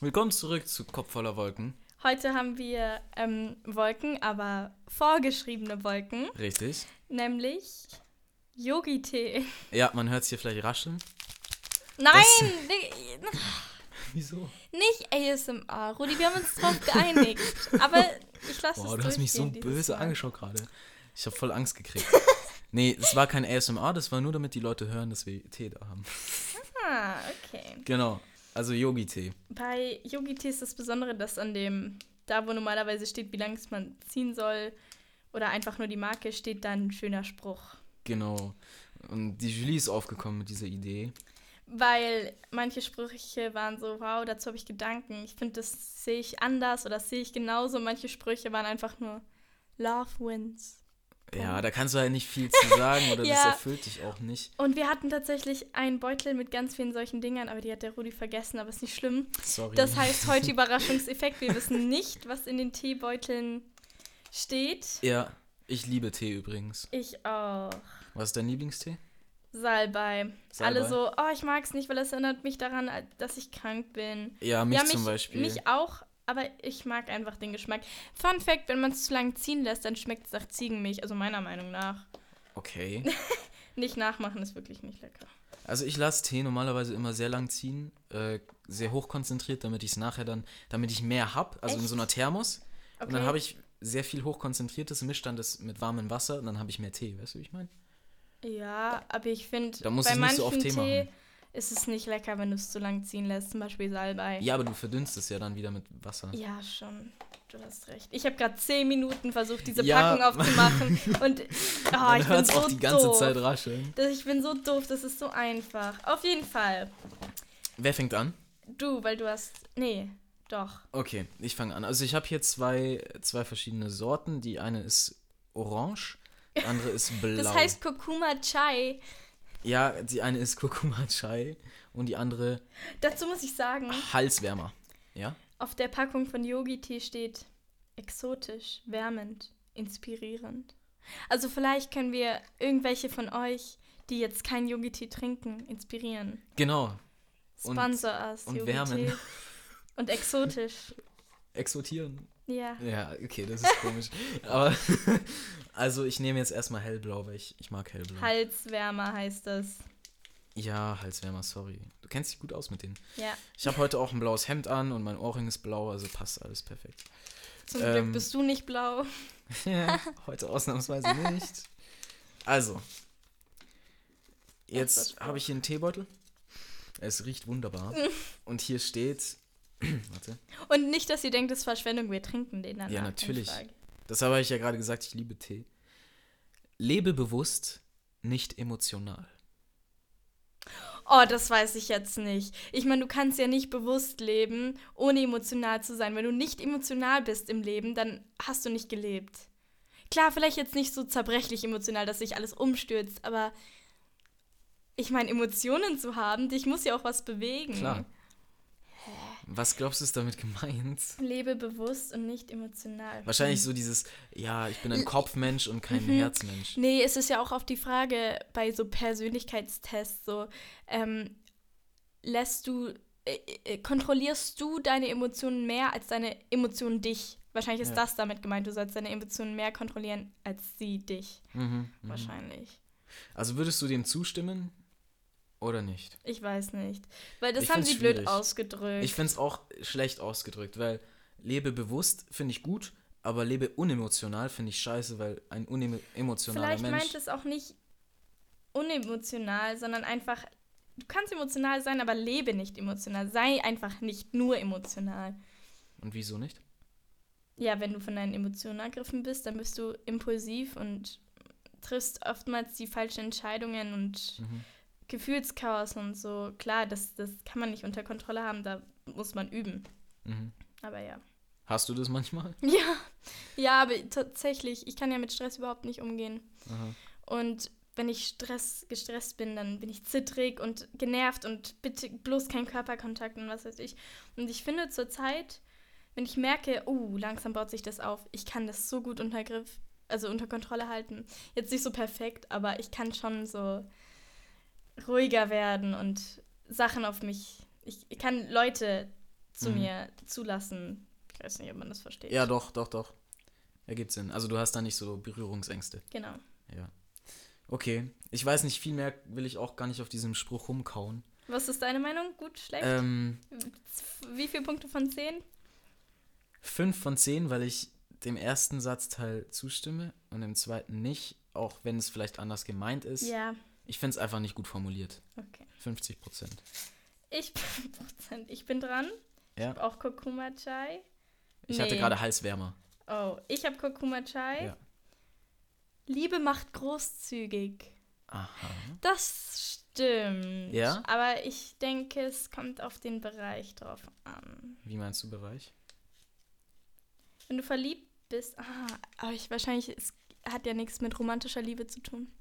Willkommen zurück zu Kopf voller Wolken. Heute haben wir ähm, Wolken, aber vorgeschriebene Wolken, Richtig. nämlich Yogi-Tee. Ja, man hört es hier vielleicht rascheln. Nein, Das- Wieso? nicht ASMR. Rudi, wir haben uns drauf geeinigt. Aber ich lasse es Boah, du hast mich so böse Mal. angeschaut gerade. Ich habe voll Angst gekriegt. nee, es war kein ASMR, das war nur damit die Leute hören, dass wir Tee da haben. Ah, okay. Genau. Also Yogi-Tee. Bei Yogi-Tee ist das Besondere, dass an dem, da wo normalerweise steht, wie lange es man ziehen soll, oder einfach nur die Marke, steht dann ein schöner Spruch. Genau. Und die Julie ist aufgekommen mit dieser Idee. Weil manche Sprüche waren so, wow, dazu habe ich Gedanken. Ich finde, das sehe ich anders oder das sehe ich genauso. Manche Sprüche waren einfach nur Love wins. Ja, da kannst du halt nicht viel zu sagen oder das Ja. erfüllt dich auch nicht. Und wir hatten tatsächlich einen Beutel mit ganz vielen solchen Dingern, aber die hat der Rudi vergessen, aber ist nicht schlimm. Sorry. Das heißt, heute Überraschungseffekt. Wir wissen nicht, was in den Teebeuteln steht. ja, ich liebe Tee übrigens. Ich auch. Was ist dein Lieblingstee? Salbei. Salbei? Alle so, oh, ich mag es nicht, weil es erinnert mich daran, dass ich krank bin. Ja, mich ja, zum Beispiel. Mich auch, aber ich mag einfach den Geschmack. Fun Fact: Wenn man es zu lange ziehen lässt, dann schmeckt es nach Ziegenmilch, also meiner Meinung nach. Okay. Nicht nachmachen ist wirklich nicht lecker. Also ich lasse Tee normalerweise immer sehr lang ziehen, äh, sehr hoch konzentriert, damit ich es nachher dann, damit ich mehr hab, also in Echt? so einer Thermos. Und dann Okay. habe ich sehr viel hochkonzentriertes, mische dann das mit warmem Wasser und dann habe ich mehr Tee, weißt du, wie ich meine? Ja, aber ich finde, Da musst bei nicht manchen so oft Tee Tee machen. Ist es nicht lecker, wenn du es zu lang ziehen lässt, zum Beispiel Salbei. Ja, aber du verdünnst es ja dann wieder mit Wasser. Ja, schon. Du hast recht. Ich habe gerade zehn Minuten versucht, diese Ja. Packung aufzumachen. und oh, ich bin so auch die ganze doof. Zeit rascheln. Das, ich bin so doof, das ist so einfach. Auf jeden Fall. Wer fängt an? Du, weil du hast. Nee, doch. Okay, ich fange an. Also ich habe hier zwei, zwei verschiedene Sorten. Die eine ist orange, die andere ist blau. Das heißt Kurkuma Chai. Ja, die eine ist Kurkuma Chai und die andere Dazu muss ich sagen, Halswärmer. Ja? auf der Packung von Yogi-Tee steht exotisch, wärmend, inspirierend. Also vielleicht können wir irgendwelche von euch, die jetzt keinen Yogi-Tee trinken, inspirieren. Genau. Und- Sponsor us, und wärmen. Und exotisch. Exotieren. Ja. Ja, okay, das ist komisch. Aber also ich nehme jetzt erstmal hellblau, weil ich, ich mag hellblau. Halswärmer heißt das. ja, Halswärmer, sorry. Du kennst dich gut aus mit denen. Ja. Ich habe heute auch ein blaues Hemd an und mein Ohrring ist blau, also passt alles perfekt. Zum Ähm, Glück bist du nicht blau. Ja, heute ausnahmsweise nicht. Also, jetzt habe ich hier einen Teebeutel. Es riecht wunderbar. und hier steht, warte, Und nicht, dass ihr denkt, das ist Verschwendung, wir trinken den dann. Ja, natürlich. das habe ich ja gerade gesagt, ich liebe Tee. Lebe bewusst, nicht emotional. Oh, das weiß ich jetzt nicht. Ich meine, du kannst ja nicht bewusst leben, ohne emotional zu sein. Wenn du nicht emotional bist im Leben, dann hast du nicht gelebt. Klar, vielleicht jetzt nicht so zerbrechlich emotional, dass sich alles umstürzt, aber ich meine, Emotionen zu haben, dich muss ja auch was bewegen. Klar. Was glaubst du ist damit gemeint? Lebe bewusst und nicht emotional. Wahrscheinlich so dieses, ja, ich bin ein Kopfmensch und kein Herzmensch. Nee, es ist ja auch auf die Frage bei so Persönlichkeitstests so, ähm, lässt du, äh, äh, kontrollierst du deine Emotionen mehr als deine Emotionen dich? Wahrscheinlich ist Ja. das damit gemeint, du sollst deine Emotionen mehr kontrollieren als sie dich. Mhm, mhm. Wahrscheinlich. Also würdest du dem zustimmen oder nicht? Ich weiß nicht. Weil das Ich haben sie blöd schwierig. ausgedrückt. Ich finde es auch schlecht ausgedrückt, weil lebe bewusst finde ich gut, aber lebe unemotional finde ich scheiße, weil ein unemotionaler Vielleicht Mensch. meint es auch nicht unemotional, sondern einfach, du kannst emotional sein, aber lebe nicht emotional. Sei einfach nicht nur emotional. Und wieso nicht? Ja, wenn du von deinen Emotionen ergriffen bist, dann bist du impulsiv und triffst oftmals die falschen Entscheidungen und Mhm. Gefühlschaos und so. Klar, das, das kann man nicht unter Kontrolle haben, da muss man üben. Mhm. Aber ja. Hast du das manchmal? Ja, ja, aber tatsächlich, ich kann ja mit Stress überhaupt nicht umgehen. Aha. Und wenn ich Stress, gestresst bin, dann bin ich zittrig und genervt und bitte bloß kein Körperkontakt und was weiß ich. Und ich finde zurzeit, wenn ich merke, oh, langsam baut sich das auf, ich kann das so gut unter Griff, also unter Kontrolle halten. Jetzt nicht so perfekt, aber ich kann schon so ruhiger werden und Sachen auf mich. Ich, ich kann Leute zu Mhm. mir zulassen. Ich weiß nicht, ob man das versteht. Ja, doch, doch, doch. Ergibt Sinn. Also du hast da nicht so Berührungsängste. Genau. Ja. Okay. Ich weiß nicht, viel mehr will ich auch gar nicht auf diesem Spruch rumkauen. Was ist deine Meinung? Gut, schlecht? Ähm, Wie viele Punkte von 10? fünf von zehn, weil ich dem ersten Satzteil zustimme und dem zweiten nicht, auch wenn es vielleicht anders gemeint ist. Ja, Ich finde es einfach nicht gut formuliert. okay. 50 Prozent. Ich, ich bin dran. Ich Ja. habe auch Kurkuma Chai. Ich hatte Nee. gerade Halswärmer. Oh, ich habe Kurkuma Chai. Ja. Liebe macht großzügig. Aha. Das stimmt. Ja? Aber ich denke, es kommt auf den Bereich drauf an. Wie meinst du Bereich? Wenn du verliebt bist, ah, aber ich wahrscheinlich, es hat ja nichts mit romantischer Liebe zu tun.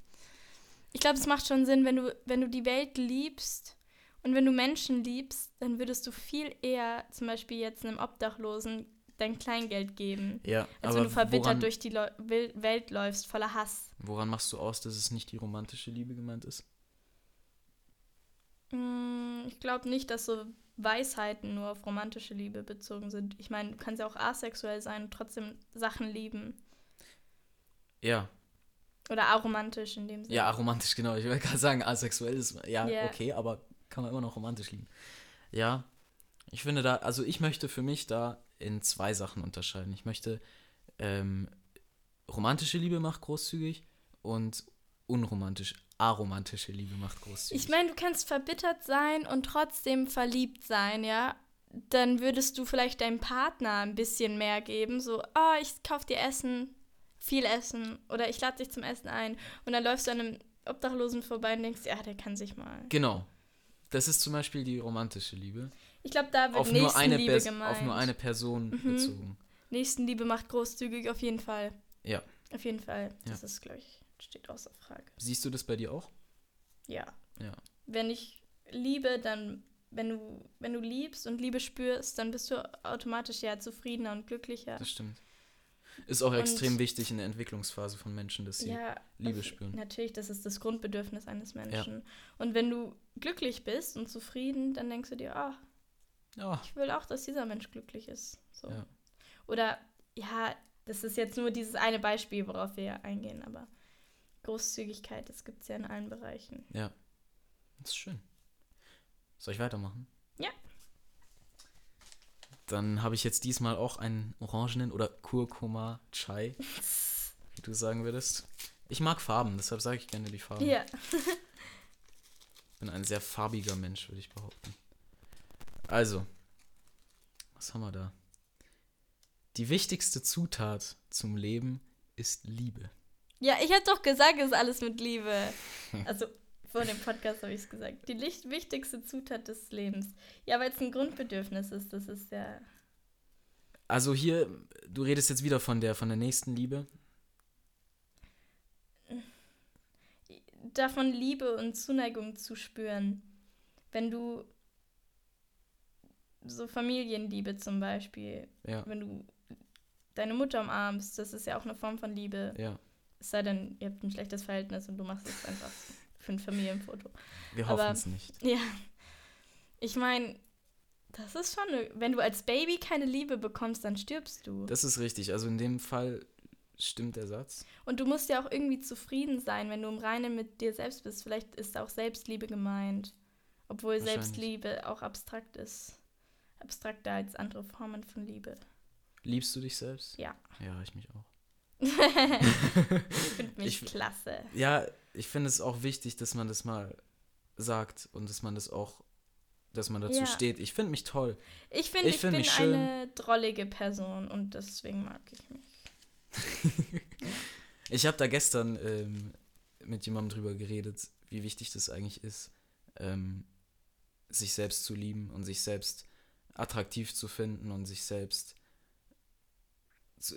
Ich glaube, es macht schon Sinn, wenn du, wenn du die Welt liebst und wenn du Menschen liebst, dann würdest du viel eher zum Beispiel jetzt einem Obdachlosen dein Kleingeld geben. Ja, Als aber wenn du verbittert woran, durch die Leu Welt läufst, voller Hass. woran machst du aus, dass es nicht die romantische Liebe gemeint ist? Mm, Ich glaube nicht, dass so Weisheiten nur auf romantische Liebe bezogen sind. Ich meine, du kannst ja auch asexuell sein und trotzdem Sachen lieben. Ja, Oder aromantisch in dem Sinne. ja, romantisch, genau. Ich wollte gerade sagen, asexuell ist, ja, Ja. okay, aber kann man immer noch romantisch lieben. Ja, ich finde da, also ich möchte für mich da in zwei Sachen unterscheiden. Ich möchte ähm, romantische Liebe macht großzügig und unromantisch, aromantische Liebe macht großzügig. Ich meine, du kannst verbittert sein und trotzdem verliebt sein, ja? Dann würdest du vielleicht deinem Partner ein bisschen mehr geben. So, oh, ich kauf dir Essen, viel Essen. Oder ich lade dich zum Essen ein. Und dann läufst du an einem Obdachlosen vorbei und denkst, ja, der kann sich mal. genau. Das ist zum Beispiel die romantische Liebe. Ich glaube, da wird Auf nur, eine Nächstenliebe Pers- gemeint. auf nur eine Person Mhm. bezogen. Nächstenliebe macht großzügig, auf jeden Fall. Ja. Auf jeden Fall. Ja. Das ist, glaube ich, steht außer Frage. Siehst du das bei dir auch? Ja. Ja. Wenn ich liebe, dann, wenn du, wenn du liebst und Liebe spürst, dann bist du automatisch ja zufriedener und glücklicher. Das stimmt. Ist auch Und- extrem wichtig in der Entwicklungsphase von Menschen, dass sie ja, Liebe spüren. Natürlich, das ist das Grundbedürfnis eines Menschen. Und wenn du glücklich bist und zufrieden, dann denkst du dir, ah, Ja, ich will auch, dass dieser Mensch glücklich ist. So. Ja. Oder ja, das ist jetzt nur dieses eine Beispiel, worauf wir ja eingehen, aber Großzügigkeit, das gibt es ja in allen Bereichen. ja. Das ist schön. Soll ich weitermachen? Ja. Dann habe ich jetzt diesmal auch einen orangenen oder Kurkuma Chai, wie du sagen würdest. Ich mag Farben, deshalb sage ich gerne die Farben. Ja. Ich bin ein sehr farbiger Mensch, würde ich behaupten. Also, was haben wir da? Die wichtigste Zutat zum Leben ist Liebe. Ja, ich habe doch gesagt, es ist alles mit Liebe. Also vor dem Podcast habe ich es gesagt. Die wichtigste Zutat des Lebens. Ja, weil es ein Grundbedürfnis ist. Das ist ja. Also hier, du redest jetzt wieder von der, von der nächsten Liebe. Davon Liebe und Zuneigung zu spüren. Wenn du so Familienliebe zum Beispiel, Ja, wenn du deine Mutter umarmst, das ist ja auch eine Form von Liebe. ja. Es sei denn, ihr habt ein schlechtes Verhältnis und du machst es einfach für ein Familienfoto. Wir Aber- hoffen es nicht. Ja. Ich meine, das ist schon, eine, wenn du als Baby keine Liebe bekommst, dann stirbst du. Das ist richtig. Also in dem Fall stimmt der Satz. Und du musst ja auch irgendwie zufrieden sein, wenn du im Reinen mit dir selbst bist. Vielleicht ist auch Selbstliebe gemeint. Obwohl. Selbstliebe auch abstrakt ist. Abstrakter als andere Formen von Liebe. Liebst du dich selbst? Ja. Ja, ich mich auch. Ich finde mich Ich- klasse. Ja, ich finde es auch wichtig, dass man das mal sagt und dass man das auch, dass man dazu Ja. steht. Ich finde mich toll. Ich finde, Ich ich, find bin mich schön. eine drollige Person und deswegen mag ich mich. Ich habe da gestern ähm, mit jemandem drüber geredet, wie wichtig das eigentlich ist, ähm, sich selbst zu lieben und sich selbst attraktiv zu finden und sich selbst zu,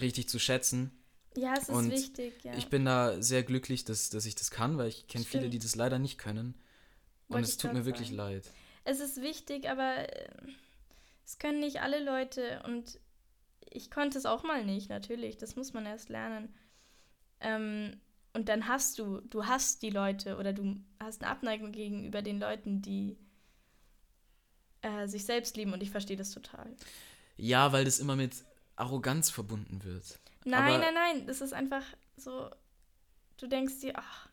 richtig zu schätzen. Ja, es ist Und wichtig, ja. Ich bin da sehr glücklich, dass, dass ich das kann, weil ich kenne viele, die das leider nicht können. Und Wollte es ich tut mir wirklich sagen. leid. Es ist wichtig, aber äh, es können nicht alle Leute und ich konnte es auch mal nicht, natürlich. Das muss man erst lernen. Ähm, und dann hast du, du hast die Leute oder du hast eine Abneigung gegenüber den Leuten, die äh, sich selbst lieben und ich verstehe das total. Ja, weil das immer mit Arroganz verbunden wird. Nein, nein, nein, das ist einfach so, du denkst dir, ach,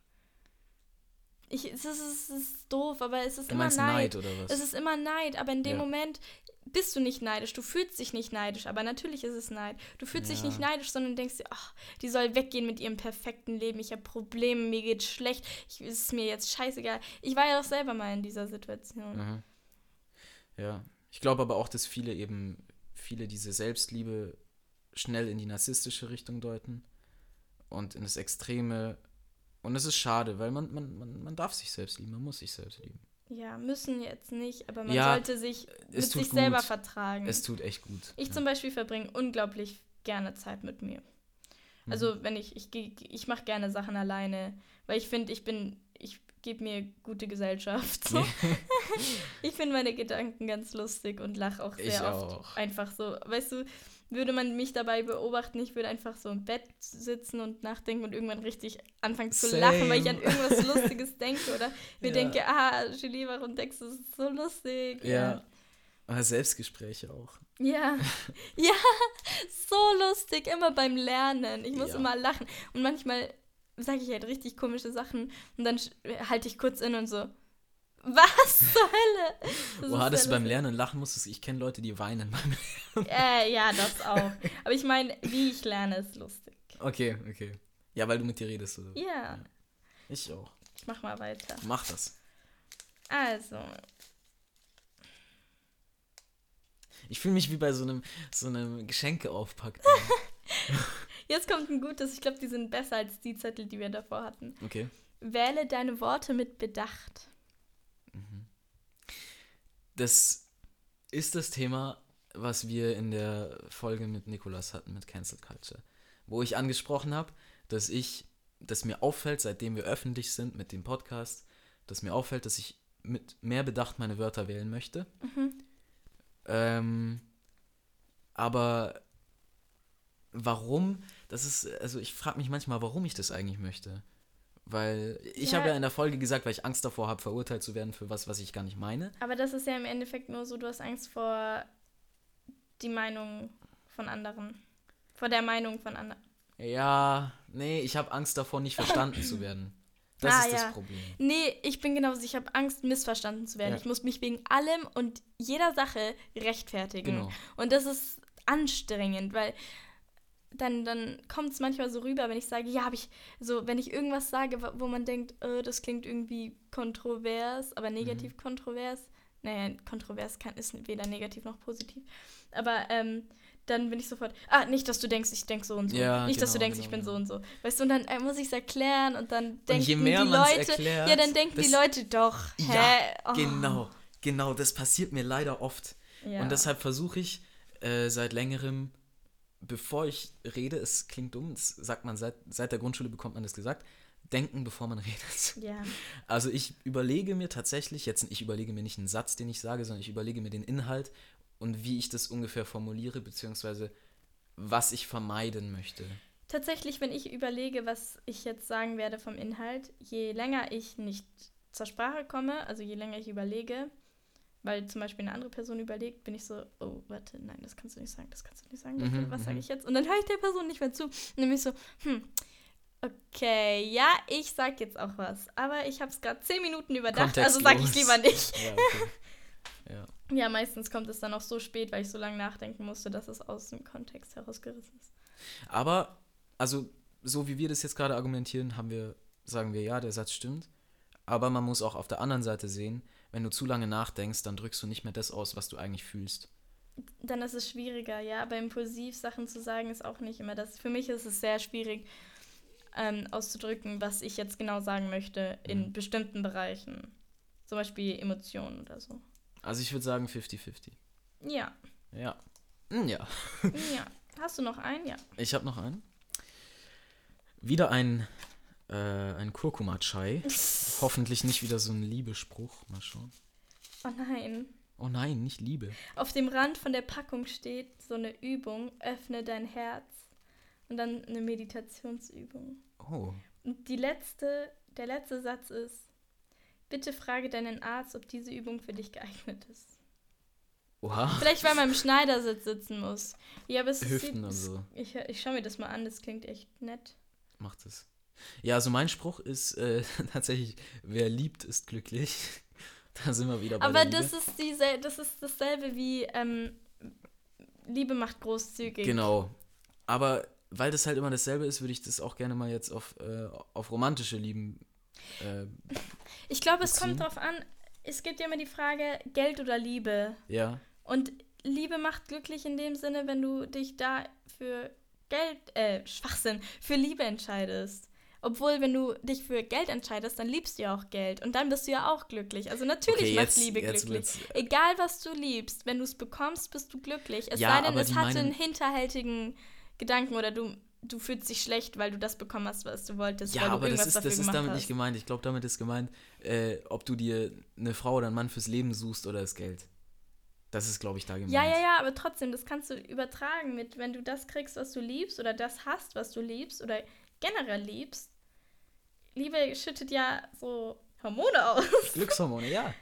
ich, es, ist, es ist doof, aber es ist Du immer Neid. Neid oder was? Es ist immer Neid, aber in dem Ja. Moment bist du nicht neidisch, du fühlst dich nicht neidisch, aber natürlich ist es Neid. Du fühlst dich Ja. nicht neidisch, sondern denkst dir, ach, die soll weggehen mit ihrem perfekten Leben, ich habe Probleme, mir geht's schlecht, ich, es ist mir jetzt scheißegal. Ich war ja auch selber mal in dieser Situation. Mhm. Ja, ich glaube aber auch, dass viele eben, viele diese Selbstliebe schnell in die narzisstische Richtung deuten und in das Extreme. Und es ist schade, weil man, man, man, man darf sich selbst lieben, man muss sich selbst lieben. Ja, müssen jetzt nicht, aber man Ja, sollte sich mit sich selber gut. vertragen. Es tut echt gut. Ich ja. zum Beispiel verbringe unglaublich gerne Zeit mit mir. Mhm. Also wenn ich, ich, ich mache gerne Sachen alleine, weil ich finde, ich bin, ich gebe mir gute Gesellschaft. So. ich finde meine Gedanken ganz lustig und lache auch sehr Ich oft auch. einfach so. Weißt du, würde man mich dabei beobachten, ich würde einfach so im Bett sitzen und nachdenken und irgendwann richtig anfangen zu Same. lachen, weil ich an irgendwas Lustiges denke oder mir Ja. denke, ah, Julie, warum denkst du, das ist so lustig? Ja. Aber Selbstgespräche auch. Ja, ja, so lustig, immer beim Lernen. Ich muss Ja. immer lachen. Und manchmal sage ich halt richtig komische Sachen und dann halte ich kurz in und so, was zur Hölle? Das Oha, dass du beim. Lernen lachen musstest. Ich kenne Leute, die weinen beim Äh, ja, das auch. Aber ich meine, wie ich lerne, ist lustig. Okay, okay. Ja, weil du mit dir redest, oder? Ja, Ich auch. ich mach mal weiter. Mach das. Also, Ich fühle mich wie bei so einem, so einem Geschenkeaufpack. jetzt kommt ein gutes. Ich glaube, die sind besser als die Zettel, die wir davor hatten. Okay. Wähle deine Worte mit Bedacht. Das ist das Thema, was wir in der Folge mit Nikolas hatten, mit Cancel Culture. Wo ich angesprochen habe, dass ich, dass mir auffällt, seitdem wir öffentlich sind mit dem Podcast, dass mir auffällt, dass ich mit mehr Bedacht meine Wörter wählen möchte. Ähm, aber warum, das ist, also ich frage mich manchmal, warum ich das eigentlich möchte. Weil ich Ja. habe ja in der Folge gesagt, weil ich Angst davor habe, verurteilt zu werden für was, was ich gar nicht meine. Aber das ist ja im Endeffekt nur so, du hast Angst vor die Meinung von anderen. Vor der Meinung von anderen. Ja, nee, ich habe Angst davor, nicht verstanden zu werden. Das Ah, ist ja. das Problem. Nee, ich bin genauso. Ich habe Angst, missverstanden zu werden. Ja. Ich muss mich wegen allem und jeder Sache rechtfertigen. Genau. Und das ist anstrengend, weil dann, dann kommt es manchmal so rüber, wenn ich sage, ja, habe ich, so, wenn ich irgendwas sage, wo- man denkt, äh, das klingt irgendwie kontrovers, aber negativ kontrovers. Naja, kontrovers kann, ist weder negativ noch positiv. Aber ähm, dann bin ich sofort, ah, nicht, dass du denkst, ich denke so und so. Ja, nicht, dass du genau, denkst, genau, ich bin genau. so und so. Weißt du, und dann äh, muss ich es erklären und dann denken je mehr die Leute, erklärt, ja, dann denken die Leute doch, hä? Ja, Oh. genau, genau, das passiert mir leider oft. Ja. Und deshalb versuche ich äh, seit längerem, bevor ich rede, es klingt dumm, das sagt man seit, seit der Grundschule bekommt man das gesagt, denken, bevor man redet. Ja. Also ich überlege mir tatsächlich, jetzt ich überlege mir nicht einen Satz, den ich sage, sondern ich überlege mir den Inhalt und wie ich das ungefähr formuliere, beziehungsweise was ich vermeiden möchte. Tatsächlich, wenn ich überlege, was ich jetzt sagen werde vom Inhalt, je länger ich nicht zur Sprache komme, also je länger ich überlege, weil zum Beispiel eine andere Person überlegt, bin ich so, oh, warte, nein, das kannst du nicht sagen, das kannst du nicht sagen, Mhm, was sage mhm. ich jetzt? Und dann höre ich der Person nicht mehr zu. Und dann bin ich so, hm, okay, ja, ich sag jetzt auch was, aber ich habe es gerade zehn Minuten überdacht, also sage ich lieber nicht. Ja, okay. ja. Ja, meistens kommt es dann auch so spät, weil ich so lange nachdenken musste, dass es aus dem Kontext herausgerissen ist. Aber, also, so wie wir das jetzt gerade argumentieren, haben wir, sagen wir, ja, der Satz stimmt. Aber man muss auch auf der anderen Seite sehen, wenn du zu lange nachdenkst, dann drückst du nicht mehr das aus, was du eigentlich fühlst. dann ist es schwieriger, ja. Aber impulsiv Sachen zu sagen ist auch nicht immer das. Für mich ist es sehr schwierig ähm, auszudrücken, was ich jetzt genau sagen möchte in Mhm. bestimmten Bereichen. Zum Beispiel Emotionen oder so. Also ich würde sagen 50-50. Ja, Ja. Hm, Ja. ja. Hast du noch einen? Ja. Ich habe noch einen. Wieder ein, äh, ein Kurkuma-Chai. Hoffentlich nicht wieder so ein Liebespruch. Mal schauen. Oh nein. Oh nein, nicht Liebe. Auf dem Rand von der Packung steht so eine Übung, öffne dein Herz. Und dann eine Meditationsübung. Oh. Und die letzte, der letzte Satz ist, bitte frage deinen Arzt, ob diese Übung für dich geeignet ist. Oha. Vielleicht, weil man im Schneidersitz sitzen muss. Ja, aber es Hüften sieht, und so. Ich, ich schaue mir das mal an, das klingt echt nett. Macht es. Ja, also mein Spruch ist äh, tatsächlich, wer liebt, ist glücklich. Da sind wir wieder bei Aber das ist, diese, das ist dasselbe wie ähm, Liebe macht großzügig. Genau. Aber weil das halt immer dasselbe ist, würde ich das auch gerne mal jetzt auf, äh, auf romantische Lieben. Äh, Ich glaube, es kommt drauf an, es gibt ja immer die Frage, Geld oder Liebe. ja. Und Liebe macht glücklich in dem Sinne, wenn du dich da für Geld, äh, Schwachsinn, für Liebe entscheidest. Obwohl, wenn du dich für Geld entscheidest, dann liebst du ja auch Geld. Und dann bist du ja auch glücklich. Also natürlich Okay, macht jetzt- Liebe jetzt glücklich. wird's- Egal, was du liebst, wenn du es bekommst, bist du glücklich. Es Ja, sei denn, es hat so einen hinterhältigen Gedanken oder du, du fühlst dich schlecht, weil du das bekommen hast, was du wolltest. Ja, weil du aber das irgendwas ist, das ist damit hast. nicht gemeint. Ich glaube, damit ist gemeint, äh, ob du dir eine Frau oder einen Mann fürs Leben suchst oder das Geld. Das ist, glaube ich, da gemeint. Ja, ja, ja, aber trotzdem, das kannst du übertragen mit, wenn du das kriegst, was du liebst oder das hast, was du liebst oder generell liebst. Liebe schüttet ja so Hormone aus. Glückshormone, ja.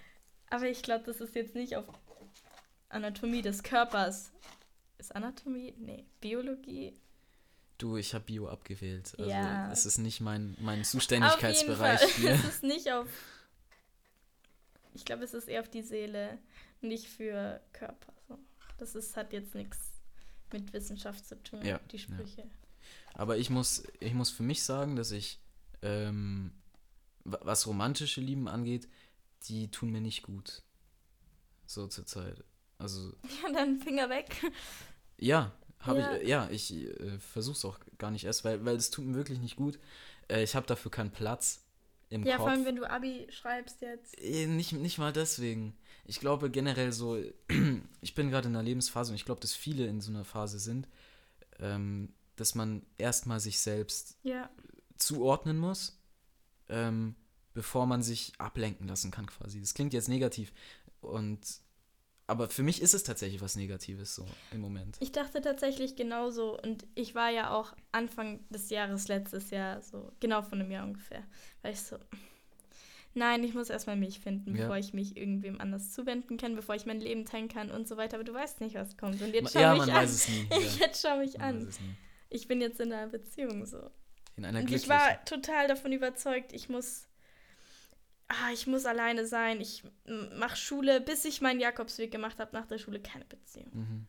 Aber ich glaube, das ist jetzt nicht auf Anatomie des Körpers. Ist Anatomie? Nee, Biologie. Du, ich habe Bio abgewählt. Also, Ja. es ist nicht mein, mein Auf jeden Zuständigkeitsbereich Fall. hier. Es ist nicht auf. Ich glaube, es ist eher auf die Seele, nicht für Körper. So. Das ist, hat jetzt nichts mit Wissenschaft zu tun, Ja, die ja. Sprüche. Aber ich muss, ich muss für mich sagen, dass ich, ähm, wa- was romantische Lieben angeht, die tun mir nicht gut. So zur Zeit. Also, Ja, dann Finger weg. ja, habe Ja. ich, äh, ja, ich äh, versuche es auch gar nicht erst, weil, weil es tut mir wirklich nicht gut. Äh, ich habe dafür keinen Platz im Ja, Kopf. vor allem, wenn du Abi schreibst jetzt. Äh, Nicht, nicht mal deswegen. Ich glaube generell so, ich bin gerade in einer Lebensphase und ich glaube, dass viele in so einer Phase sind, ähm, dass man erstmal sich selbst Ja. Zuordnen muss, ähm, bevor man sich ablenken lassen kann quasi. Das klingt jetzt negativ und aber für mich ist es tatsächlich was Negatives so im Moment. Ich dachte tatsächlich genauso und ich war ja auch Anfang des Jahres letztes Jahr so, genau von einem Jahr ungefähr, weil ich so, nein, ich muss erstmal mich finden, Ja. bevor ich mich irgendwem anders zuwenden kann, bevor ich mein Leben teilen kann und so weiter, aber du weißt nicht, was kommt und jetzt schau ja, mich man an. weiß es nie. Ja, Jetzt schau mich man an. Ich bin jetzt in einer Beziehung so. In einer Und ich glücklichen. war total davon überzeugt, ich muss, ah, ich muss alleine sein. Ich mache Schule, bis ich meinen Jakobsweg gemacht habe nach der Schule, keine Beziehung. Mhm.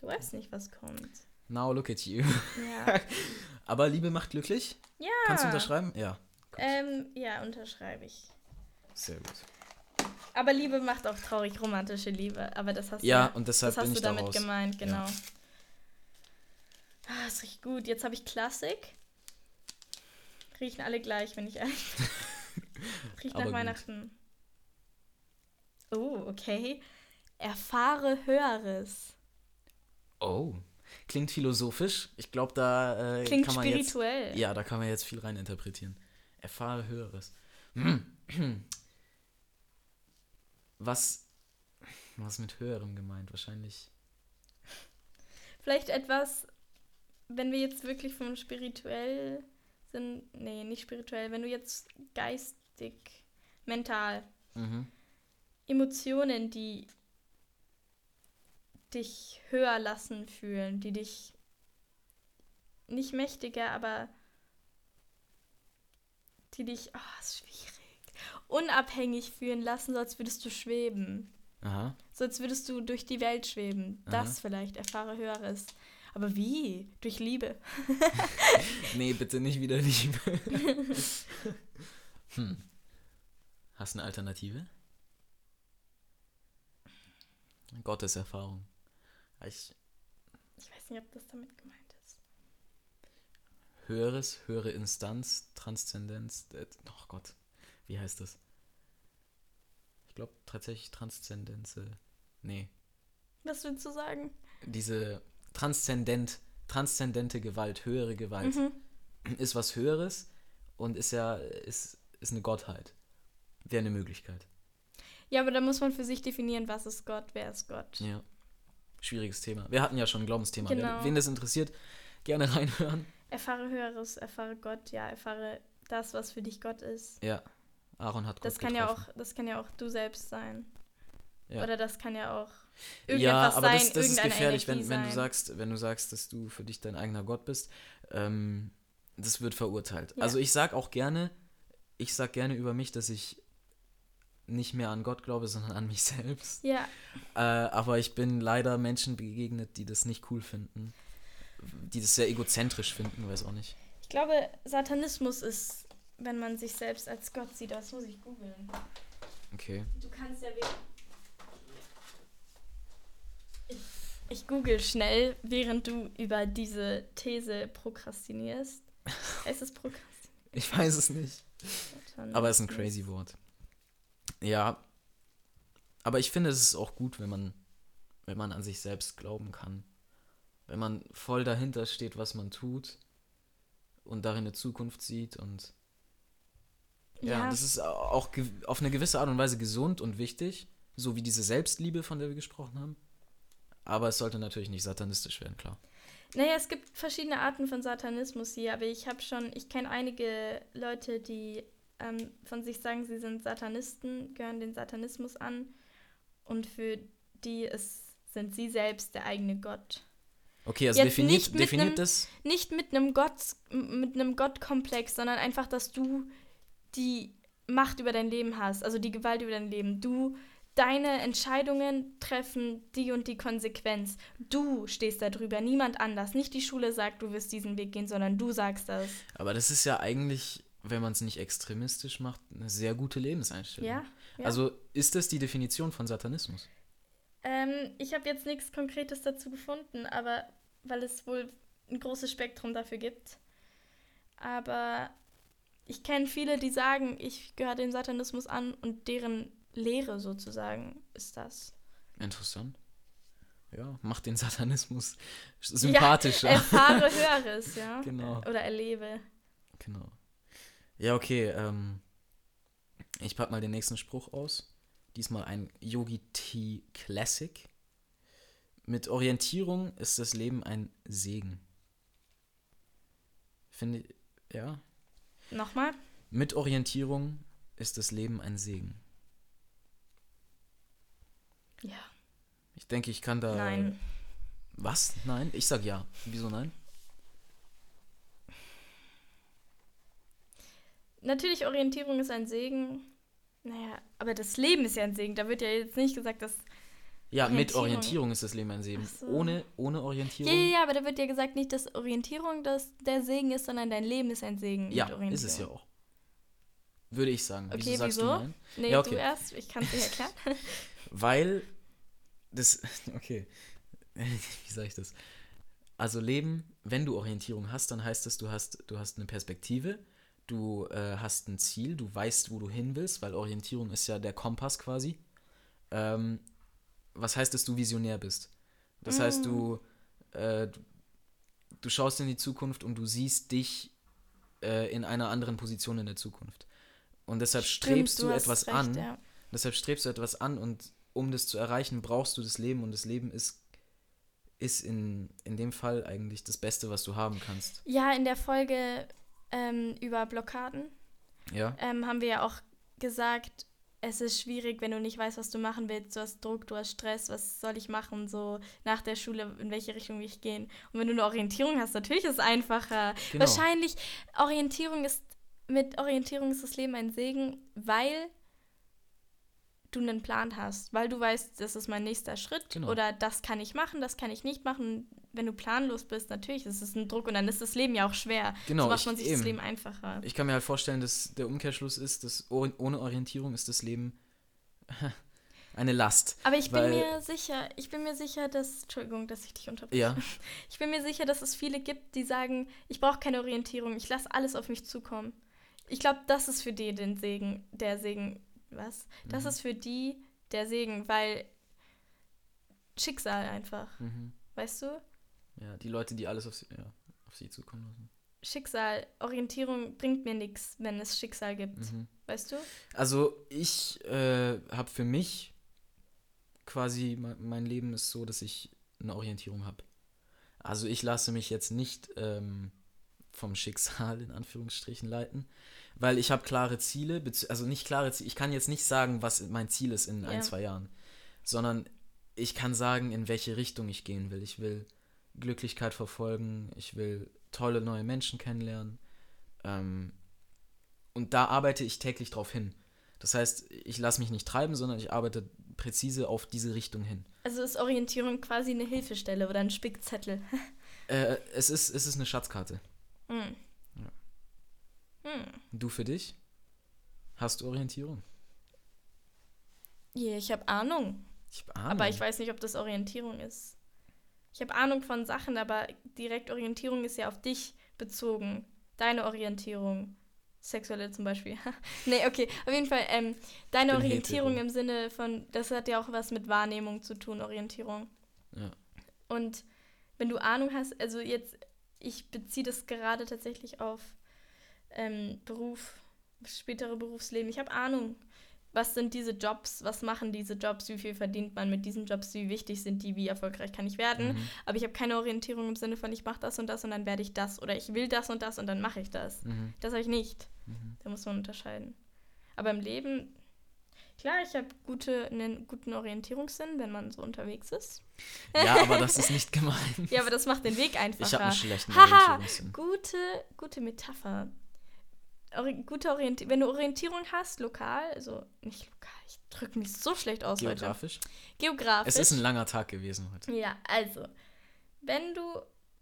Du weißt nicht, was kommt. Now look at you. Ja. Aber Liebe macht glücklich? ja. Kannst du unterschreiben? Ja. Ähm, ja, unterschreibe ich. Sehr gut. Aber Liebe macht auch traurig, romantische Liebe. Aber das hast Ja, du, und deshalb das hast bin du ich da damit raus. gemeint, genau. Ja. Ah, das riecht gut. Jetzt habe ich Klassik. Riechen alle gleich, wenn ich ehrlich. Riecht nach gut. Weihnachten. Oh, okay. Erfahre Höheres. Oh. Klingt philosophisch. Ich glaube, da äh, Klingt kann man spirituell. jetzt. Ja, da kann man jetzt viel rein interpretieren. Erfahre Höheres. Was. Was mit Höherem gemeint? Wahrscheinlich. Vielleicht etwas, wenn wir jetzt wirklich von spirituell sind. Nee, nicht spirituell. Wenn du jetzt geistig, mental, Mhm. Emotionen, die dich höher lassen fühlen, die dich nicht mächtiger, aber die dich, oh, ist schwierig, unabhängig fühlen lassen, so als würdest du schweben. Aha. So als würdest du durch die Welt schweben. Aha. Das vielleicht, erfahre Höheres. Aber wie? Durch Liebe. Nee, bitte nicht wieder Liebe. hm. Hast du eine Alternative? Gotteserfahrung. Ich, Ich weiß nicht, ob das damit gemeint ist. höheres, höhere Instanz, Transzendenz. Äh, oh Gott, wie heißt das? Ich glaube tatsächlich Transzendenz. Nee, Was willst du sagen? diese transzendent, transzendente Gewalt, höhere Gewalt, Mhm. ist was Höheres und ist ja ist, ist eine Gottheit. Wäre eine Möglichkeit. Ja, aber da muss man für sich definieren, was ist Gott, wer ist Gott. Ja. Schwieriges Thema. Wir hatten ja schon ein Glaubensthema. Genau. Wen, das interessiert, gerne reinhören. Erfahre Höheres, erfahre Gott, ja, erfahre das, was für dich Gott ist. Ja. Aaron hat Gott Das kann ja getroffen. auch, das kann ja auch du selbst sein. Ja. Oder das kann ja auch Ja, irgendetwas aber sein, das, das ist gefährlich, wenn, Energie wenn du sagst, wenn du sagst, dass du für dich dein eigener Gott bist. Ähm, das wird verurteilt. Ja. Also ich sag auch gerne, ich sag gerne über mich, dass ich nicht mehr an Gott glaube, sondern an mich selbst. Ja, Äh, aber ich bin leider Menschen begegnet, die das nicht cool finden. Die das sehr egozentrisch finden, weiß auch nicht. ich glaube, Satanismus ist, wenn man sich selbst als Gott sieht. Das muss ich googeln. Okay. Du kannst ja wieder. Ich, google schnell, während du über diese These prokrastinierst. Es prokrastinieren? Ich weiß es nicht. Aber es ist ein crazy Wort. Ja. Aber ich finde, es ist auch gut, wenn man, wenn man an sich selbst glauben kann. Wenn man voll dahinter steht, was man tut und darin eine Zukunft sieht und ja, Ja, das ist auch auf eine gewisse Art und Weise gesund und wichtig, so wie diese Selbstliebe, von der wir gesprochen haben. Aber es sollte natürlich nicht satanistisch werden, klar. Naja, es gibt verschiedene Arten von Satanismus hier, aber ich habe schon, ich kenne einige Leute, die ähm, von sich sagen, sie sind Satanisten, gehören den Satanismus an und für die ist, sind sie selbst der eigene Gott. Okay, also Jetzt definiert, nicht definiert einem- das. Nicht mit einem Gott, mit einem Gottkomplex, sondern einfach, dass du die Macht über dein Leben hast, also die Gewalt über dein Leben. Du, deine Entscheidungen treffen die und die Konsequenz. Du stehst da drüber, niemand anders. Nicht die Schule sagt, du wirst diesen Weg gehen, sondern du sagst das. Aber das ist ja eigentlich, wenn man es nicht extremistisch macht, eine sehr gute Lebenseinstellung. Ja? ja. Also ist das die Definition von Satanismus? Ähm, ich habe jetzt nichts Konkretes dazu gefunden, aber weil es wohl ein großes Spektrum dafür gibt. Aber ich kenne viele, die sagen, ich gehöre dem Satanismus an und deren Lehre sozusagen ist das. Interessant. Ja, macht den Satanismus sympathischer. Erfahre Höheres, ja. Genau. Oder erlebe. Genau. Ja, okay. Ähm, ich pack mal den nächsten Spruch aus. Diesmal ein Yogi Tea Classic. Mit Orientierung ist das Leben ein Segen. Finde ich, ja. Nochmal? Mit Orientierung ist das Leben ein Segen. Ja. Ich denke, ich kann da. Nein. Was? Nein? Ich sag ja. Wieso nein? Natürlich, Orientierung ist ein Segen. Naja, aber das Leben ist ja ein Segen. Da wird ja jetzt nicht gesagt, dass Ja, mit Orientierung. Orientierung ist das Leben ein Segen. So. Ohne, ohne Orientierung. Ja, ja, ja, aber da wird ja gesagt, nicht, dass Orientierung das der Segen ist, sondern dein Leben ist ein Segen. Ja, mit Orientierung. ist es ja auch. Würde ich sagen. Okay, wieso sagst wieso? du nein? Nee, Ja, okay. du erst, ich kann es dir erklären. Weil das. Okay. Wie sage ich das? Also Leben, wenn du Orientierung hast, dann heißt das, du hast, du hast eine Perspektive, du äh, hast ein Ziel, du weißt, wo du hin willst, weil Orientierung ist ja der Kompass quasi. Ähm, was heißt, dass du visionär bist? Das heißt, du, äh, du, du schaust in die Zukunft und du siehst dich äh, in einer anderen Position in der Zukunft. Und deshalb strebst Stimmt, du, hast etwas recht, an, Ja. Deshalb strebst du etwas an und um das zu erreichen, brauchst du das Leben und das Leben ist, ist in, in dem Fall eigentlich das Beste, was du haben kannst. ja, in der Folge ähm, über Blockaden Ja? ähm, haben wir ja auch gesagt, es ist schwierig, wenn du nicht weißt, was du machen willst. Du hast Druck, du hast Stress, was soll ich machen, so nach der Schule, in welche Richtung will ich gehen. Und wenn du eine Orientierung hast, natürlich ist es einfacher. Genau. Wahrscheinlich, Orientierung ist, mit Orientierung ist das Leben ein Segen, weil du einen Plan hast, weil du weißt, das ist mein nächster Schritt Genau. oder das kann ich machen, das kann ich nicht machen. Wenn du planlos bist, natürlich ist es ein Druck und dann ist das Leben ja auch schwer. Genau, so macht ich- man sich eben. das Leben einfacher. Ich kann mir halt vorstellen, dass der Umkehrschluss ist, dass oh- ohne Orientierung ist das Leben eine Last. Aber ich bin mir sicher, ich bin mir sicher, dass, Entschuldigung, dass ich dich unterbreche. Ja, Ich bin mir sicher, dass es viele gibt, die sagen, ich brauche keine Orientierung, ich lasse alles auf mich zukommen. Ich glaube, das ist für die den Segen, der Segen, was? Das Mhm. ist für die der Segen, weil Schicksal einfach, mhm. weißt du? ja, die Leute, die alles auf sie, ja, auf sie zukommen lassen. Schicksal, Orientierung bringt mir nichts, wenn es Schicksal gibt, Mhm. weißt du? Also ich äh, habe für mich quasi, mein, Leben ist so, dass ich eine Orientierung habe. Also ich lasse mich jetzt nicht ähm, vom Schicksal in Anführungsstrichen leiten, weil ich habe klare Ziele, also nicht klare Ziele, ich kann jetzt nicht sagen, was mein Ziel ist in Ja. ein, zwei Jahren. sondern ich kann sagen, in welche Richtung ich gehen will. Ich will Glücklichkeit verfolgen, ich will tolle neue Menschen kennenlernen. Ähm, und da arbeite ich täglich drauf hin. Das heißt, ich lasse mich nicht treiben, sondern ich arbeite präzise auf diese Richtung hin. Also ist Orientierung quasi eine Hilfestelle oder ein Spickzettel. Äh, es, ist, es ist eine Schatzkarte. Hm. Hm. Du für dich? Hast du Orientierung? Ja, ich habe Ahnung. Ich hab Ahnung. Aber ich weiß nicht, ob das Orientierung ist. Ich habe Ahnung von Sachen, aber direkt Orientierung ist ja auf dich bezogen. Deine Orientierung. Sexuelle zum Beispiel. nee, okay. Auf jeden Fall, ähm, deine Orientierung hetero. im Sinne von, das hat ja auch was mit Wahrnehmung zu tun, Orientierung. Ja. Und wenn du Ahnung hast, also jetzt, ich beziehe das gerade tatsächlich auf ähm, Beruf, spätere Berufsleben. Ich habe Ahnung, was sind diese Jobs, was machen diese Jobs, wie viel verdient man mit diesen Jobs, wie wichtig sind die, wie erfolgreich kann ich werden. Mhm. Aber ich habe keine Orientierung im Sinne von, ich mache das und das und dann werde ich das oder ich will das und das und dann mache ich das. Mhm. Das habe ich nicht. Mhm. Da muss man unterscheiden. Aber im Leben, klar, ich habe gute, einen guten Orientierungssinn, wenn man so unterwegs ist. Ja, aber das ist nicht gemein. Ja, aber das macht den Weg Ich habe einfacher. einen schlechten Haha, Orientierungssinn. gute, gute Metapher. Gute Orientierung, wenn du Orientierung hast, lokal, also nicht lokal, ich drücke mich so schlecht aus Geografisch. heute. Geografisch. Es ist ein langer Tag gewesen heute. Ja, also, wenn du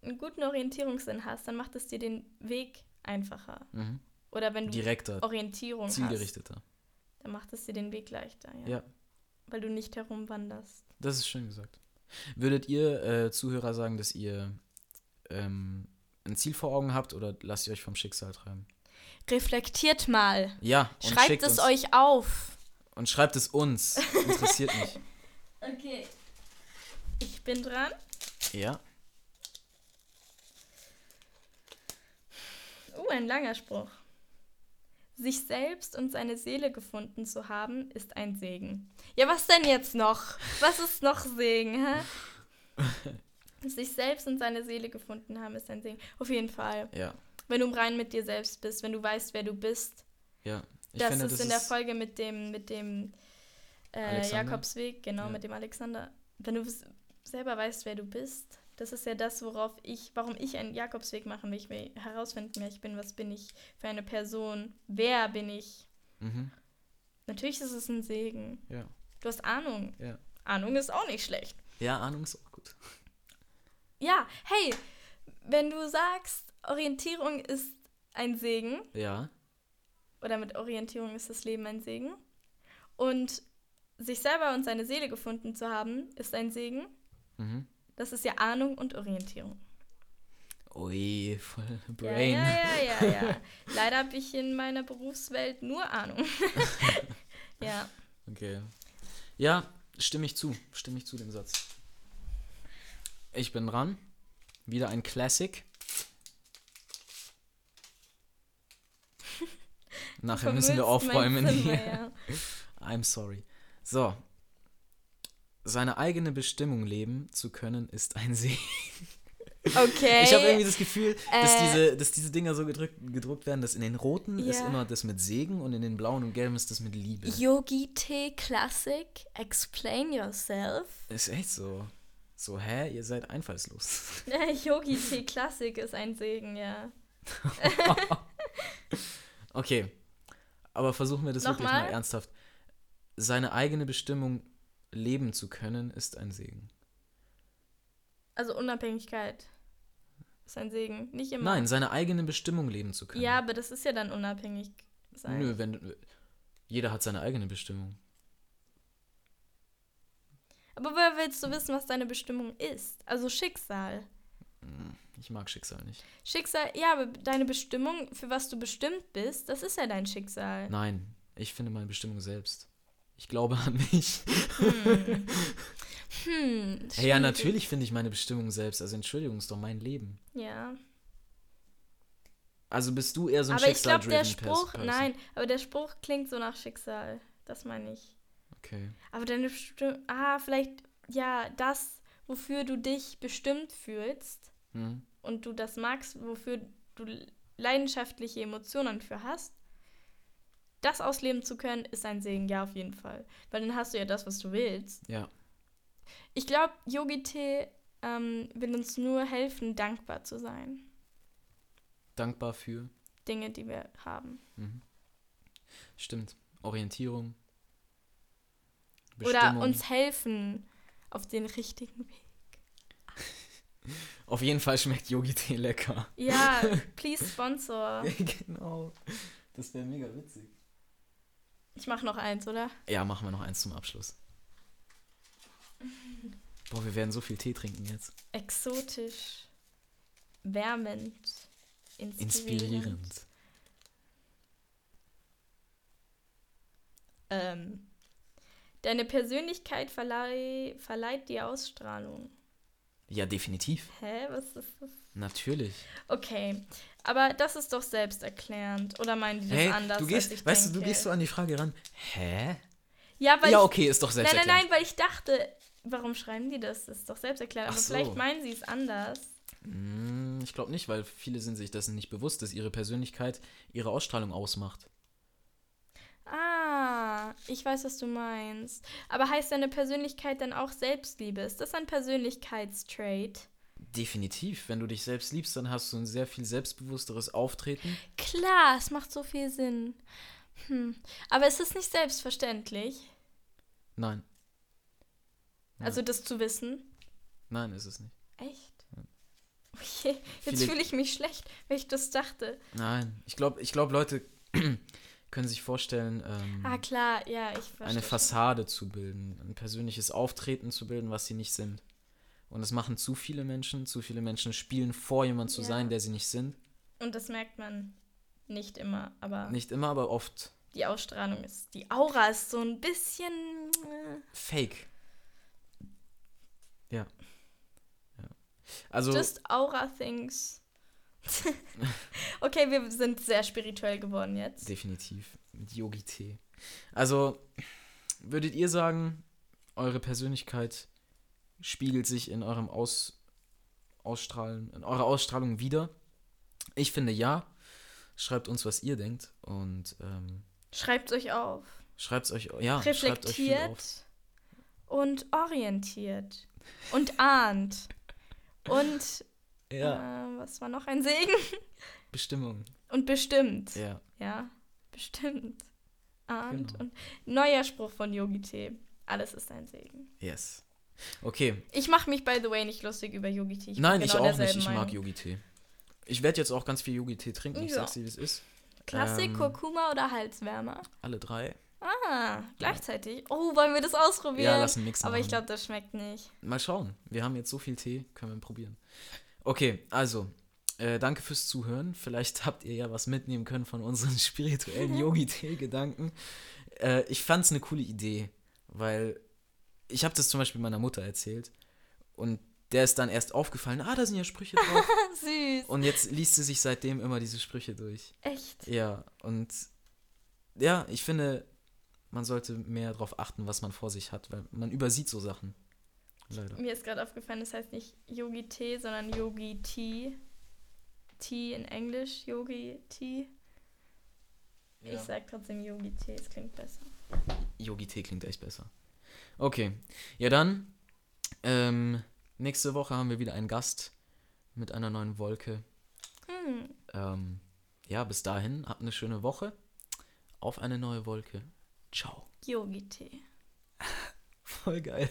einen guten Orientierungssinn hast, dann macht es dir den Weg einfacher. Mhm. Oder wenn du Direkter, Orientierung hast, zielgerichteter. dann macht es dir den Weg leichter, ja. Ja, Weil du nicht herumwanderst. das ist schön gesagt. Würdet ihr äh, Zuhörer sagen, dass ihr ähm, ein Ziel vor Augen habt oder lasst ihr euch vom Schicksal treiben? Reflektiert mal. Ja, Schreibt es uns, euch auf. Und schreibt es uns. Interessiert mich. Okay. Ich bin dran. Ja. Uh, ein langer Spruch. Sich selbst und seine Seele gefunden zu haben, ist ein Segen. Ja, was denn jetzt noch? Was ist noch Segen, hä? Sich selbst und seine Seele gefunden haben, ist ein Segen. Auf jeden Fall. Ja. Wenn du im Reinen mit dir selbst bist, wenn du weißt, wer du bist. Ja. Ich das finde, ist das in der Folge mit dem, mit dem äh? Jakobsweg, genau, Ja. mit dem Alexander. Wenn du selber weißt, wer du bist, das ist ja das, worauf ich, warum ich einen Jakobsweg machen will. Ich will herausfinden, wer ich bin, was bin ich für eine Person, wer bin ich. Mhm. Natürlich ist es ein Segen. Ja. Du hast Ahnung. Ja. Ahnung ist auch nicht schlecht. Ja, Ahnung ist auch gut. Ja, hey, wenn du sagst, Orientierung ist ein Segen, Ja. oder mit Orientierung ist das Leben ein Segen. Und sich selber und seine Seele gefunden zu haben, ist ein Segen. Mhm. Das ist ja Ahnung und Orientierung. Ui, voll Ja, Brain. ja, ja, ja, ja. Leider habe ich in meiner Berufswelt nur Ahnung. ja. Okay. Ja, stimme ich zu. Stimme ich zu dem Satz. Ich bin dran. Wieder ein Classic. Nachher müssen wir aufräumen Zimmer, hier. ja. I'm sorry. So. Seine eigene Bestimmung leben zu können, ist ein Segen. Okay. Ich habe irgendwie das Gefühl, dass, Äh. diese, dass diese Dinger so gedrückt, gedruckt werden, dass in den roten ist Ja. immer das mit Segen und in den blauen und gelben ist das mit Liebe. Yogi Tee Classic, explain yourself. Ist echt so. So, hä? Ihr seid einfallslos. Yogi Tee Classic ist ein Segen, ja. Okay. Aber versuchen wir das wirklich mal Nochmal? ernsthaft. Seine eigene Bestimmung leben zu können, ist ein Segen. Also Unabhängigkeit ist ein Segen. Nicht immer. Nein, seine eigene Bestimmung leben zu können. Ja, aber das ist ja dann unabhängig sein. Nö, wenn. Jeder hat seine eigene Bestimmung. Aber woher willst du wissen, was deine Bestimmung ist? Also Schicksal. Hm, Ich mag Schicksal nicht. Schicksal, ja, aber deine Bestimmung, für was du bestimmt bist, das ist ja dein Schicksal. Nein, ich finde meine Bestimmung selbst. Ich glaube an mich. Hm. Hm. Hey, ja, natürlich finde ich meine Bestimmung selbst. Also Entschuldigung, ist doch mein Leben. Ja. Also bist du eher so ein aber ich glaube, der Spruch, Person? nein, aber der Spruch klingt so nach Schicksal. Das meine ich. Okay. Aber deine Bestimmung, ah, vielleicht, ja, das, wofür du dich bestimmt fühlst Hm. und du das magst, wofür du leidenschaftliche Emotionen für hast, das ausleben zu können, ist ein Segen, ja, auf jeden Fall. Weil dann hast du ja das, was du willst. Ja. Ich glaube, Yogi-Tee ähm, will uns nur helfen, dankbar zu sein. Dankbar für. Dinge, die wir haben. Mhm. Stimmt. Orientierung. Oder uns helfen auf den richtigen Weg. Auf jeden Fall schmeckt Yogi-Tee lecker. Ja, please sponsor. genau. Das wäre mega witzig. Ich mache noch eins, oder? Ja, machen wir noch eins zum Abschluss. Boah, wir werden so viel Tee trinken jetzt. Exotisch, wärmend, inspirierend. inspirierend. Ähm, deine Persönlichkeit verleih, verleiht dir Ausstrahlung. Ja, definitiv. Hä, was ist das? Natürlich. Okay, aber das ist doch selbsterklärend. Oder meinen die das hey, anders? Du gehst, weißt denke? du, du gehst so an die Frage ran. Hä? Ja, weil ja okay, ist doch selbsterklärend. Nein, nein, nein, weil ich dachte, warum schreiben die das? Das ist doch selbsterklärend. Aber so. vielleicht meinen sie es anders. Hm, ich glaube nicht, weil viele sind sich dessen nicht bewusst, dass ihre Persönlichkeit ihre Ausstrahlung ausmacht. Ah, ich weiß, was du meinst. Aber heißt deine Persönlichkeit dann auch Selbstliebe? Ist das ein Persönlichkeitstrait? Definitiv. Wenn du dich selbst liebst, dann hast du ein sehr viel selbstbewussteres Auftreten. Klar, es macht so viel Sinn. Hm. Aber ist es nicht selbstverständlich? Nein. Nein. Also das zu wissen? Nein, ist es nicht. Echt? Okay, jetzt fühle ich mich schlecht, weil ich das dachte. Nein, ich glaube, ich glaub, Leute können sich vorstellen, ähm, ah, klar, ja, eine Fassade zu bilden, ein persönliches Auftreten zu bilden, was sie nicht sind. Und das machen zu viele Menschen. Zu viele Menschen spielen vor, jemand zu ja. sein, der sie nicht sind. Und das merkt man nicht immer, aber. Nicht immer, aber oft. Die Ausstrahlung ist. Die Aura ist so ein bisschen. Äh, Fake. Ja. ja. Also. Just Aura Things. okay, wir sind sehr spirituell geworden jetzt. Definitiv. Mit Yogi-Tee. Also, würdet ihr sagen, eure Persönlichkeit spiegelt sich in eurem Aus Ausstrahlen, in eurer Ausstrahlung wieder? Ich finde ja. Schreibt uns, was ihr denkt und ähm, schreibt euch auf. Schreibt euch, ja, reflektiert euch und orientiert und ahnt und ja. Äh, was war noch ein Segen? Bestimmung. Und bestimmt. Ja. Ja, bestimmt. Ahnt. Genau. Und neuer Spruch von Yogi T. Alles ist ein Segen. Yes. Okay. Ich mache mich, by the way, nicht lustig über Yogi T. Ich Nein, genau ich auch nicht. Ich mag Yogi Tee. Ich werde jetzt auch ganz viel Yogi Tee trinken. Ich ja. sag's dir, wie es ist. Klassik, ähm, Kurkuma oder Halswärmer? Alle drei. Ah, gleichzeitig. Oh, wollen wir das ausprobieren? Ja, lass einen Mix Aber machen. ich glaube, das schmeckt nicht. Mal schauen. Wir haben jetzt so viel Tee, können wir probieren. Okay, also, äh, danke fürs Zuhören. Vielleicht habt ihr ja was mitnehmen können von unseren spirituellen Yogi-Tee-Gedanken. Äh, ich fand es eine coole Idee, weil ich habe das zum Beispiel meiner Mutter erzählt und der ist dann erst aufgefallen, ah, da sind ja Sprüche drauf. Süß. Und jetzt liest sie sich seitdem immer diese Sprüche durch. Echt? Ja, und ja, ich finde, man sollte mehr darauf achten, was man vor sich hat, weil man übersieht so Sachen. Leider. Mir ist gerade aufgefallen, das heißt nicht Yogi Tee, sondern Yogi Tea. Tea in Englisch, Yogi Tea. Ja. Ich sag trotzdem Yogi Tee, es klingt besser. Yogi Tee klingt echt besser. Okay, ja dann, ähm, nächste Woche haben wir wieder einen Gast mit einer neuen Wolke. Hm. Ähm, ja, bis dahin, habt eine schöne Woche. Auf eine neue Wolke. Ciao. Yogi Tee. Voll geil.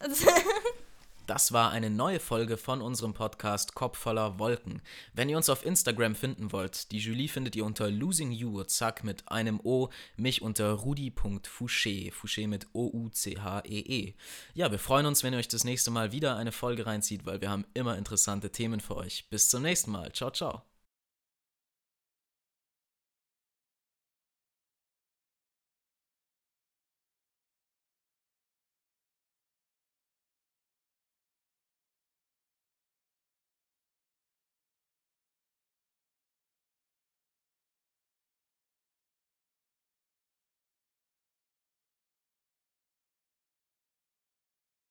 Das war eine neue Folge von unserem Podcast Kopf voller Wolken. Wenn ihr uns auf Instagram finden wollt, die Julie findet ihr unter Losing You, zack, mit einem O, mich unter rudi.fouché, Fouché mit O-U-C-H-E-E. -E. Ja, wir freuen uns, wenn ihr euch das nächste Mal wieder eine Folge reinzieht, weil wir haben immer interessante Themen für euch. Bis zum nächsten Mal. Ciao, ciao.